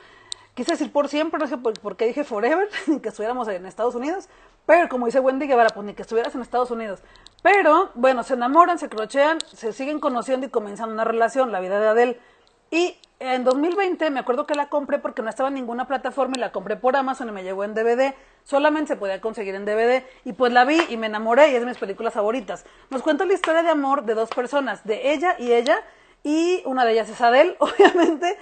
Quise decir por siempre, no sé por, qué dije forever, que estuviéramos en Estados Unidos, pero como dice Wendy Guevara, pues ni que estuvieras en Estados Unidos. Pero, bueno, se enamoran, se crochean, se siguen conociendo y comienzan una relación, la vida de Adele. Y en 2020 me acuerdo que la compré porque no estaba en ninguna plataforma y la compré por Amazon y me llegó en DVD. Solamente se podía conseguir en DVD y pues la vi y me enamoré y es de mis películas favoritas. Nos cuenta la historia de amor de dos personas, de ella y ella y una de ellas es Adele, obviamente,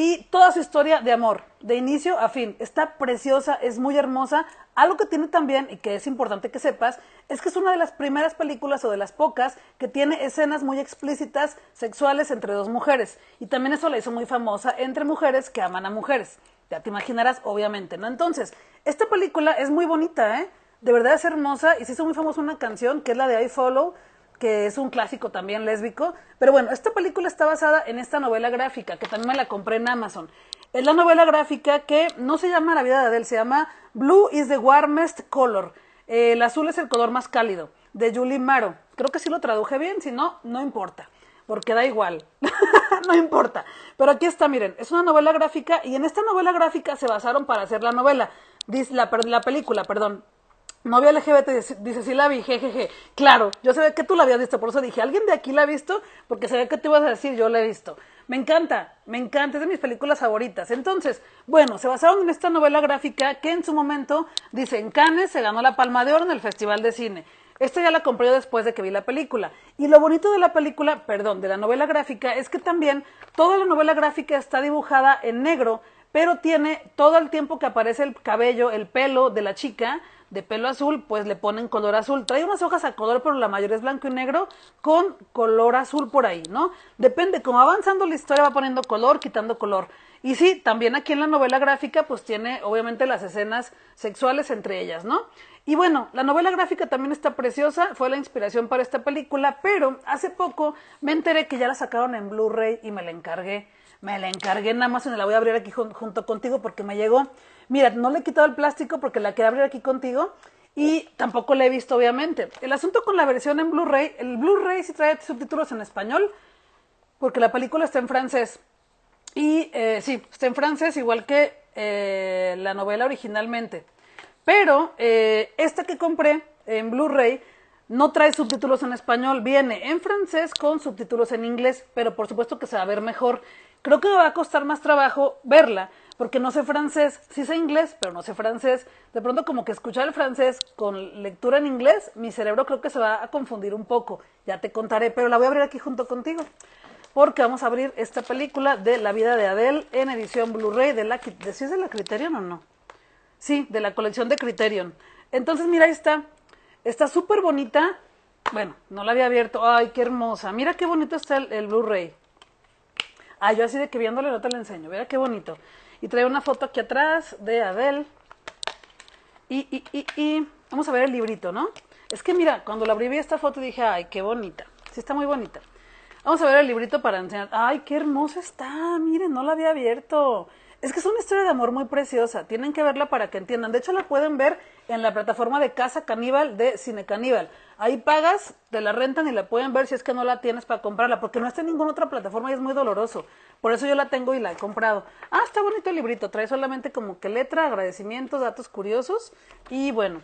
y toda su historia de amor, de inicio a fin. Está preciosa, es muy hermosa. Algo que tiene también, y que es importante que sepas, es que es una de las primeras películas o de las pocas que tiene escenas muy explícitas sexuales entre dos mujeres. Y también eso la hizo muy famosa entre mujeres que aman a mujeres. Ya te imaginarás, obviamente, ¿no? Entonces, esta película es muy bonita, ¿eh? De verdad es hermosa y se hizo muy famosa una canción que es la de I Follow, que es un clásico también lésbico. Pero bueno, esta película está basada en esta novela gráfica, que también me la compré en Amazon. Es la novela gráfica que no se llama La vida de Adele, se llama Blue is the warmest color. el azul es el color más cálido, de Julie Maro. Creo que sí lo traduje bien, si no, no importa, porque da igual, no importa. Pero aquí está, miren, es una novela gráfica y en esta novela gráfica se basaron para hacer la novela, la, la película, perdón. Novia LGBT dice, sí la vi, jejeje. Claro, yo sabía que tú la habías visto, por eso dije, ¿alguien de aquí la ha visto? Porque sabía que te ibas a decir, yo la he visto. Me encanta, me encanta, es de mis películas favoritas. Entonces, bueno, se basaron en esta novela gráfica que en su momento, dice, en Cannes se ganó la Palma de Oro en el Festival de Cine. Esta ya la compré después de que vi la película. Y lo bonito de la película, perdón, de la novela gráfica, es que también toda la novela gráfica está dibujada en negro, pero tiene todo el tiempo que aparece el cabello, el pelo de la chica, de pelo azul, pues le ponen color azul. Trae unas hojas a color, pero la mayoría es blanco y negro con color azul por ahí, ¿no? Depende, como avanzando la historia va poniendo color, quitando color. Y sí, también aquí en la novela gráfica, pues tiene obviamente las escenas sexuales entre ellas, ¿no? Y bueno, la novela gráfica también está preciosa, fue la inspiración para esta película, pero hace poco me enteré que ya la sacaron en Blu-ray y me la encargué. Me la encargué en Amazon y la voy a abrir aquí junto contigo porque me llegó. Mira, no le he quitado el plástico porque la quiero abrir aquí contigo y tampoco la he visto, obviamente. El asunto con la versión en Blu-ray, el Blu-ray sí trae subtítulos en español porque la película está en francés. Y eh, sí, está en francés igual que eh, la novela originalmente. Pero eh, esta que compré en Blu-ray no trae subtítulos en español, viene en francés con subtítulos en inglés, pero por supuesto que se va a ver mejor. Creo que me va a costar más trabajo verla, porque no sé francés, sí sé inglés, pero no sé francés. De pronto como que escuchar el francés con lectura en inglés, mi cerebro creo que se va a confundir un poco. Ya te contaré, pero la voy a abrir aquí junto contigo. Porque vamos a abrir esta película de La vida de Adele en edición Blu-ray de la de, es de la Criterion o no? Sí, de la colección de Criterion. Entonces, mira, ahí está. Está súper bonita. Bueno, no la había abierto. Ay, qué hermosa. Mira qué bonito está el, el Blu-ray. Ah, yo así de que viéndole no te la enseño. Mira qué bonito. Y trae una foto aquí atrás de Adele. Y, y, y, y, vamos a ver el librito, ¿no? Es que mira, cuando la abrí vi esta foto dije, ay, qué bonita. Sí, está muy bonita. Vamos a ver el librito para enseñar. Ay, qué hermosa está. Miren, no la había abierto. Es que es una historia de amor muy preciosa. Tienen que verla para que entiendan. De hecho, la pueden ver en la plataforma de Casa Caníbal de Cine Caníbal. Ahí pagas, te la rentan y la pueden ver si es que no la tienes para comprarla, porque no está en ninguna otra plataforma y es muy doloroso. Por eso yo la tengo y la he comprado. Ah, está bonito el librito. Trae solamente como que letra, agradecimientos, datos curiosos. Y bueno,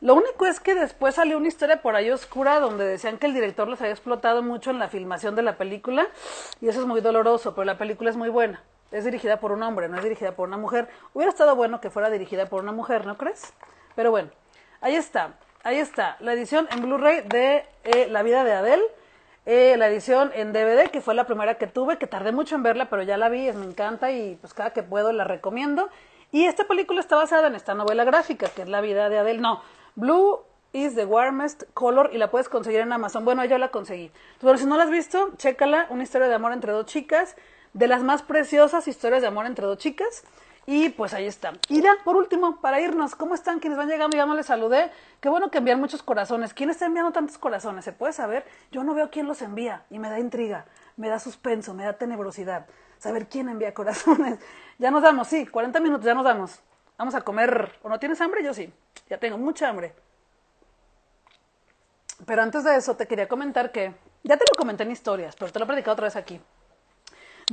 lo único es que después salió una historia por ahí oscura donde decían que el director los había explotado mucho en la filmación de la película. Y eso es muy doloroso, pero la película es muy buena es dirigida por un hombre, no es dirigida por una mujer. Hubiera estado bueno que fuera dirigida por una mujer, ¿no crees? Pero bueno, ahí está, ahí está, la edición en Blu-ray de eh, La vida de Adele, eh, la edición en DVD, que fue la primera que tuve, que tardé mucho en verla, pero ya la vi, me encanta y pues cada que puedo la recomiendo. Y esta película está basada en esta novela gráfica, que es La vida de Adele. No, Blue is the warmest color y la puedes conseguir en Amazon. Bueno, yo la conseguí. Pero si no la has visto, chécala, una historia de amor entre dos chicas de las más preciosas historias de amor entre dos chicas. Y pues ahí está. Y ya, por último, para irnos, ¿cómo están quienes van llegando? Ya no les saludé. Qué bueno que envían muchos corazones. ¿Quién está enviando tantos corazones? ¿Se puede saber? Yo no veo quién los envía y me da intriga, me da suspenso, me da tenebrosidad. Saber quién envía corazones. Ya nos damos, sí, 40 minutos, ya nos damos. Vamos a comer. ¿O no tienes hambre? Yo sí. Ya tengo mucha hambre. Pero antes de eso, te quería comentar que. Ya te lo comenté en historias, pero te lo he predicado otra vez aquí.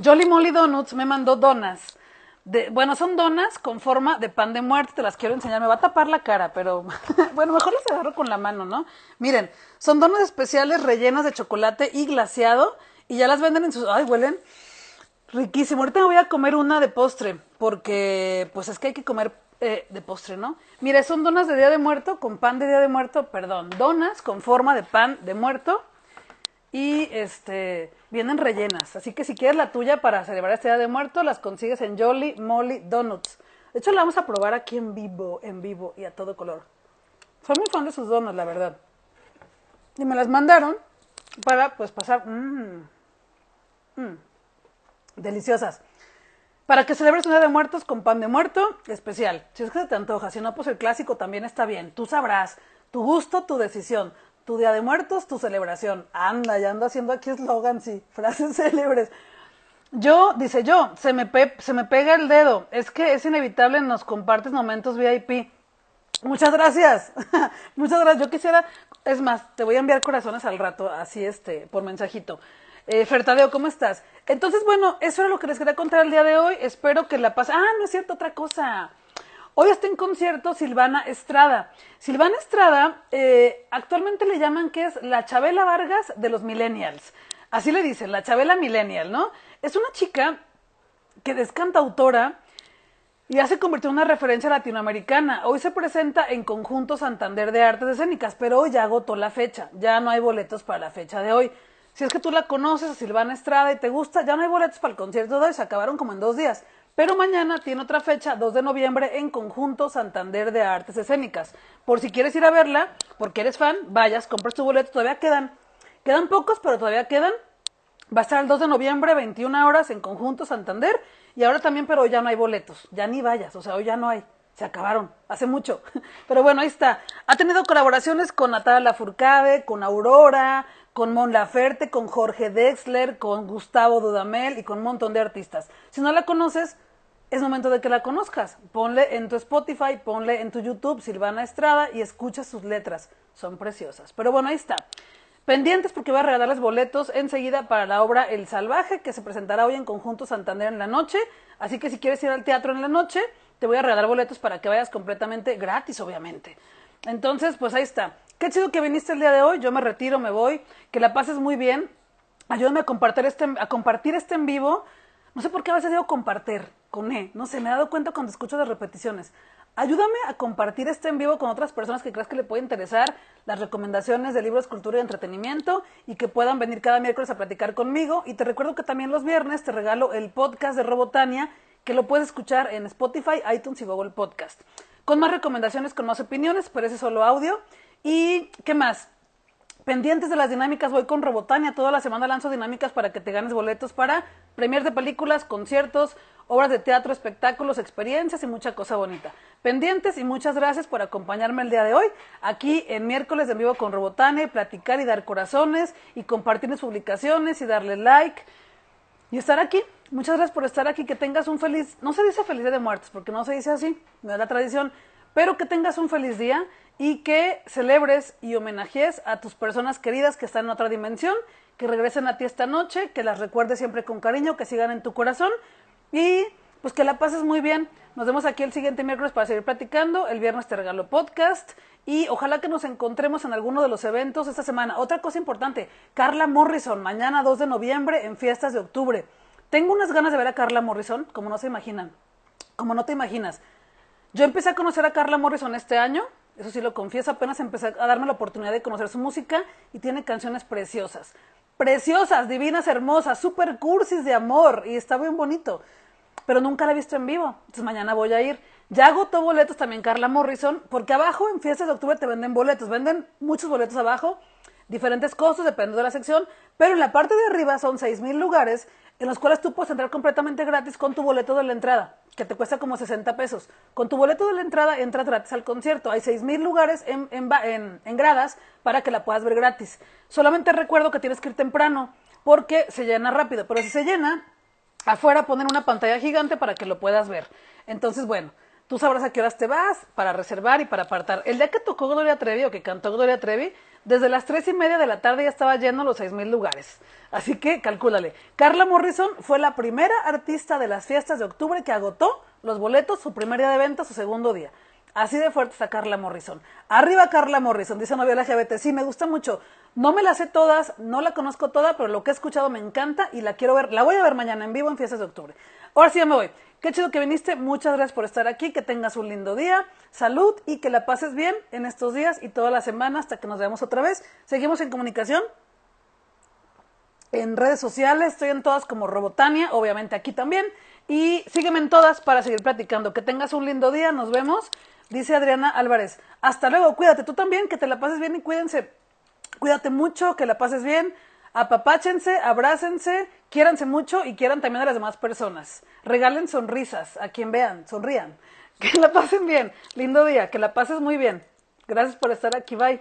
Jolly Molly Donuts me mandó donas. Bueno, son donas con forma de pan de muerte, te las quiero enseñar, me va a tapar la cara, pero bueno, mejor las agarro con la mano, ¿no? Miren, son donas especiales rellenas de chocolate y glaseado y ya las venden en sus... ¡Ay, huelen! Riquísimo. Ahorita me voy a comer una de postre, porque pues es que hay que comer eh, de postre, ¿no? Mire, son donas de Día de Muerto con pan de Día de Muerto, perdón, donas con forma de pan de muerto y este vienen rellenas. Así que si quieres la tuya para celebrar este día de muerto, las consigues en Jolly Molly Donuts. De hecho, la vamos a probar aquí en vivo, en vivo y a todo color. Soy muy fan de sus donuts, la verdad. Y me las mandaron para pues pasar. Mmm, mmm, deliciosas. Para que celebres un día de muertos con pan de muerto especial. Si es que se te antoja, si no, pues el clásico también está bien. Tú sabrás. Tu gusto, tu decisión tu día de muertos, tu celebración. Anda, ya ando haciendo aquí eslogans y frases célebres. Yo, dice yo, se me, se me pega el dedo. Es que es inevitable, nos compartes momentos VIP. Muchas gracias. Muchas gracias. Yo quisiera, es más, te voy a enviar corazones al rato, así este, por mensajito. Eh, Fertadeo, ¿cómo estás? Entonces, bueno, eso era lo que les quería contar el día de hoy. Espero que la paz. Ah, no es cierto, otra cosa. Hoy está en concierto Silvana Estrada. Silvana Estrada eh, actualmente le llaman que es la Chabela Vargas de los millennials. Así le dicen, la Chabela millennial, ¿no? Es una chica que es cantautora y ya se convirtió en una referencia latinoamericana. Hoy se presenta en Conjunto Santander de Artes Escénicas, pero hoy ya agotó la fecha. Ya no hay boletos para la fecha de hoy. Si es que tú la conoces a Silvana Estrada y te gusta, ya no hay boletos para el concierto de hoy, se acabaron como en dos días. Pero mañana tiene otra fecha, 2 de noviembre, en Conjunto Santander de Artes Escénicas. Por si quieres ir a verla, porque eres fan, vayas, compras tu boleto, todavía quedan. Quedan pocos, pero todavía quedan. Va a estar el 2 de noviembre, 21 horas, en Conjunto Santander. Y ahora también, pero ya no hay boletos. Ya ni vayas, o sea, hoy ya no hay. Se acabaron, hace mucho. Pero bueno, ahí está. Ha tenido colaboraciones con Natalia Lafourcade, con Aurora, con Mon Laferte, con Jorge Dexler, con Gustavo Dudamel y con un montón de artistas. Si no la conoces, es momento de que la conozcas. Ponle en tu Spotify, ponle en tu YouTube Silvana Estrada y escucha sus letras. Son preciosas. Pero bueno, ahí está. Pendientes porque voy a regalarles boletos enseguida para la obra El Salvaje, que se presentará hoy en Conjunto Santander en la noche. Así que si quieres ir al teatro en la noche, te voy a regalar boletos para que vayas completamente gratis, obviamente. Entonces, pues ahí está. Qué chido que viniste el día de hoy. Yo me retiro, me voy. Que la pases muy bien. Ayúdame a compartir este, a compartir este en vivo. No sé por qué a veces digo compartir E. No sé, me he dado cuenta cuando escucho las repeticiones. Ayúdame a compartir este en vivo con otras personas que creas que le puede interesar las recomendaciones de libros, cultura y entretenimiento y que puedan venir cada miércoles a platicar conmigo. Y te recuerdo que también los viernes te regalo el podcast de Robotania que lo puedes escuchar en Spotify, iTunes y Google Podcast. Con más recomendaciones, con más opiniones, pero ese solo audio. ¿Y qué más? Pendientes de las dinámicas, voy con Robotania. Toda la semana lanzo dinámicas para que te ganes boletos para premier de películas, conciertos, obras de teatro, espectáculos, experiencias y mucha cosa bonita. Pendientes y muchas gracias por acompañarme el día de hoy aquí en miércoles en vivo con Robotania, platicar y dar corazones y compartir mis publicaciones y darle like y estar aquí. Muchas gracias por estar aquí, que tengas un feliz, no se dice feliz día de muertos, porque no se dice así, no es la tradición, pero que tengas un feliz día y que celebres y homenajees a tus personas queridas que están en otra dimensión, que regresen a ti esta noche, que las recuerdes siempre con cariño, que sigan en tu corazón y pues que la pases muy bien. Nos vemos aquí el siguiente miércoles para seguir platicando. El viernes te regalo podcast y ojalá que nos encontremos en alguno de los eventos esta semana. Otra cosa importante, Carla Morrison, mañana 2 de noviembre en fiestas de octubre. Tengo unas ganas de ver a Carla Morrison, como no se imaginan, como no te imaginas. Yo empecé a conocer a Carla Morrison este año, eso sí lo confieso, apenas empecé a darme la oportunidad de conocer su música y tiene canciones preciosas. Preciosas, divinas, hermosas, super cursis de amor y está bien bonito. Pero nunca la he visto en vivo, entonces mañana voy a ir. Ya agotó boletos también Carla Morrison, porque abajo en fiestas de octubre te venden boletos, venden muchos boletos abajo, diferentes costos, dependiendo de la sección, pero en la parte de arriba son seis mil lugares en los cuales tú puedes entrar completamente gratis con tu boleto de la entrada, que te cuesta como 60 pesos. Con tu boleto de la entrada entras gratis al concierto. Hay 6 mil lugares en, en, en, gradas para que la puedas ver gratis. Solamente recuerdo que tienes que ir temprano porque se llena rápido, pero si se llena, afuera ponen una pantalla gigante para que lo puedas ver. Entonces, bueno, tú sabrás a qué horas te vas para reservar y para apartar. El día que tocó Gloria Trevi o que cantó Gloria Trevi, desde las tres y media de la tarde ya estaba lleno los seis mil lugares. Así que calcúlale. Carla Morrison fue la primera artista de las fiestas de octubre que agotó los boletos su primer día de venta, su segundo día. Así de fuerte está Carla Morrison. Arriba Carla Morrison, dice Novia LGBT. Sí, me gusta mucho. No me las sé todas, no la conozco toda, pero lo que he escuchado me encanta y la quiero ver. La voy a ver mañana en vivo en fiestas de octubre. Ahora sí ya me voy. Qué chido que viniste. Muchas gracias por estar aquí. Que tengas un lindo día. Salud y que la pases bien en estos días y toda la semana hasta que nos veamos otra vez. Seguimos en comunicación. En redes sociales, estoy en todas como Robotania, obviamente aquí también. Y sígueme en todas para seguir platicando. Que tengas un lindo día. Nos vemos. Dice Adriana Álvarez. Hasta luego. Cuídate tú también. Que te la pases bien y cuídense. Cuídate mucho. Que la pases bien apapáchense, abrácense, quiéranse mucho y quieran también a las demás personas. Regalen sonrisas a quien vean, sonrían. Que la pasen bien. Lindo día, que la pases muy bien. Gracias por estar aquí. Bye.